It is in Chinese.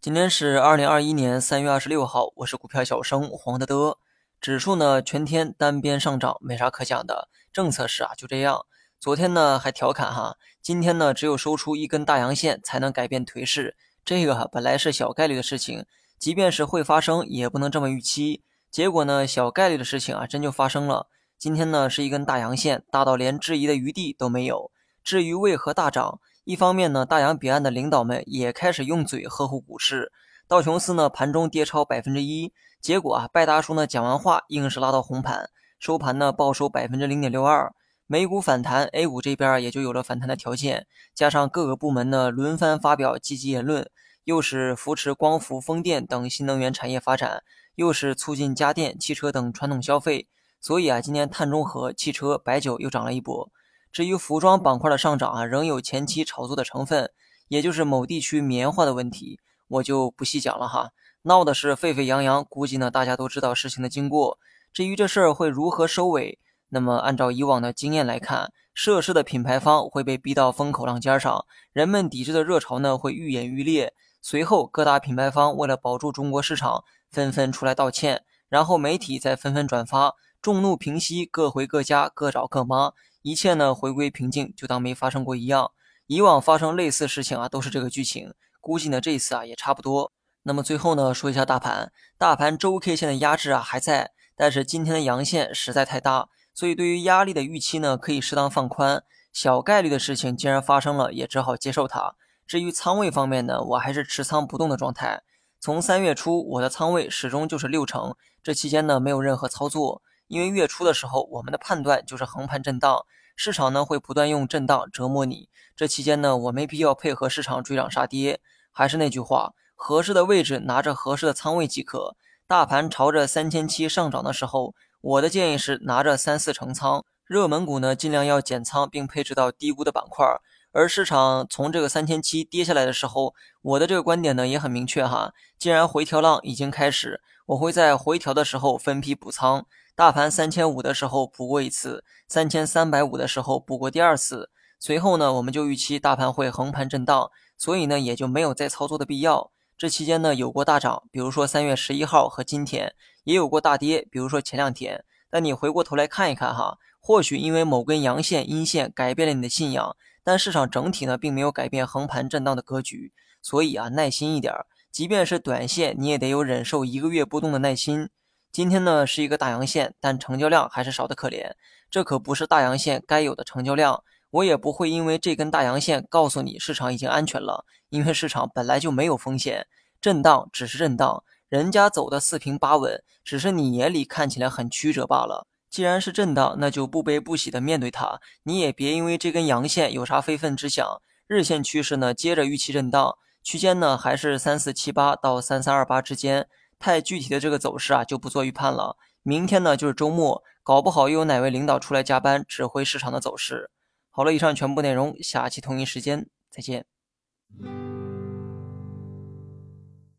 今天是二零二一年三月二十六号，我是股票小生黄德德。指数呢全天单边上涨，没啥可讲的。政策是啊，就这样。昨天呢还调侃哈，今天呢只有收出一根大阳线才能改变颓势。这个本来是小概率的事情，即便是会发生，也不能这么预期。结果呢，小概率的事情啊真就发生了。今天呢是一根大阳线，大到连质疑的余地都没有。至于为何大涨，一方面呢，大洋彼岸的领导们也开始用嘴呵护股市。道琼斯呢盘中跌超百分之一，结果啊，拜达叔呢讲完话，硬是拉到红盘，收盘呢报收百分之零点六二。美股反弹，A 股这边也就有了反弹的条件。加上各个部门呢轮番发表积极言论，又是扶持光伏、风电等新能源产业发展，又是促进家电、汽车等传统消费。所以啊，今年碳中和、汽车、白酒又涨了一波。至于服装板块的上涨啊，仍有前期炒作的成分，也就是某地区棉花的问题，我就不细讲了哈。闹的是沸沸扬扬，估计呢大家都知道事情的经过。至于这事儿会如何收尾，那么按照以往的经验来看，涉事的品牌方会被逼到风口浪尖上，人们抵制的热潮呢会愈演愈烈。随后各大品牌方为了保住中国市场，纷纷出来道歉，然后媒体再纷纷转发。众怒平息，各回各家，各找各妈，一切呢回归平静，就当没发生过一样。以往发生类似事情啊，都是这个剧情，估计呢这一次啊也差不多。那么最后呢说一下大盘，大盘周 K 线的压制啊还在，但是今天的阳线实在太大，所以对于压力的预期呢可以适当放宽。小概率的事情既然发生了，也只好接受它。至于仓位方面呢，我还是持仓不动的状态。从三月初，我的仓位始终就是六成，这期间呢没有任何操作。因为月初的时候，我们的判断就是横盘震荡，市场呢会不断用震荡折磨你。这期间呢，我没必要配合市场追涨杀跌。还是那句话，合适的位置拿着合适的仓位即可。大盘朝着三千七上涨的时候，我的建议是拿着三四成仓。热门股呢，尽量要减仓并配置到低估的板块。而市场从这个三千七跌下来的时候，我的这个观点呢也很明确哈。既然回调浪已经开始，我会在回调的时候分批补仓。大盘三千五的时候补过一次，三千三百五的时候补过第二次。随后呢，我们就预期大盘会横盘震荡，所以呢，也就没有再操作的必要。这期间呢，有过大涨，比如说三月十一号和今天，也有过大跌，比如说前两天。但你回过头来看一看哈，或许因为某根阳线阴线改变了你的信仰，但市场整体呢，并没有改变横盘震荡的格局。所以啊，耐心一点，即便是短线，你也得有忍受一个月波动的耐心。今天呢是一个大阳线，但成交量还是少得可怜。这可不是大阳线该有的成交量。我也不会因为这根大阳线告诉你市场已经安全了，因为市场本来就没有风险，震荡只是震荡，人家走的四平八稳，只是你眼里看起来很曲折罢了。既然是震荡，那就不悲不喜的面对它。你也别因为这根阳线有啥非分之想。日线趋势呢，接着预期震荡，区间呢还是三四七八到三三二八之间。太具体的这个走势啊，就不做预判了。明天呢就是周末，搞不好又有哪位领导出来加班指挥市场的走势。好了，以上全部内容，下期同一时间再见。